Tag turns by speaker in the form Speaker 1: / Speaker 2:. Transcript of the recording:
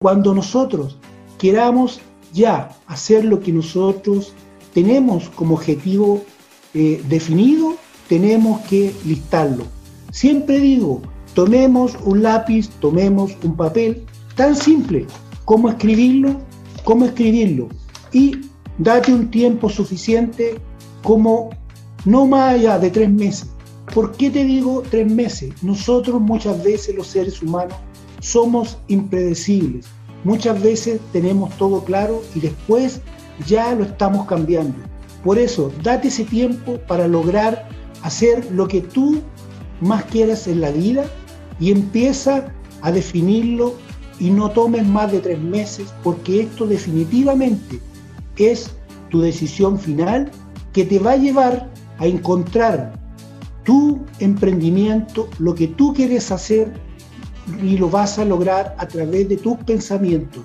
Speaker 1: Cuando nosotros queramos ya hacer lo que nosotros tenemos como objetivo eh, definido, tenemos que listarlo. Siempre digo, tomemos un lápiz, tomemos un papel, tan simple como escribirlo, como escribirlo. Y date un tiempo suficiente como no más allá de tres meses. ¿Por qué te digo tres meses? Nosotros muchas veces los seres humanos somos impredecibles. Muchas veces tenemos todo claro y después ya lo estamos cambiando. Por eso, date ese tiempo para lograr hacer lo que tú más quieras en la vida y empieza a definirlo y no tomes más de tres meses porque esto definitivamente es tu decisión final que te va a llevar a encontrar tu emprendimiento, lo que tú quieres hacer y lo vas a lograr a través de tus pensamientos.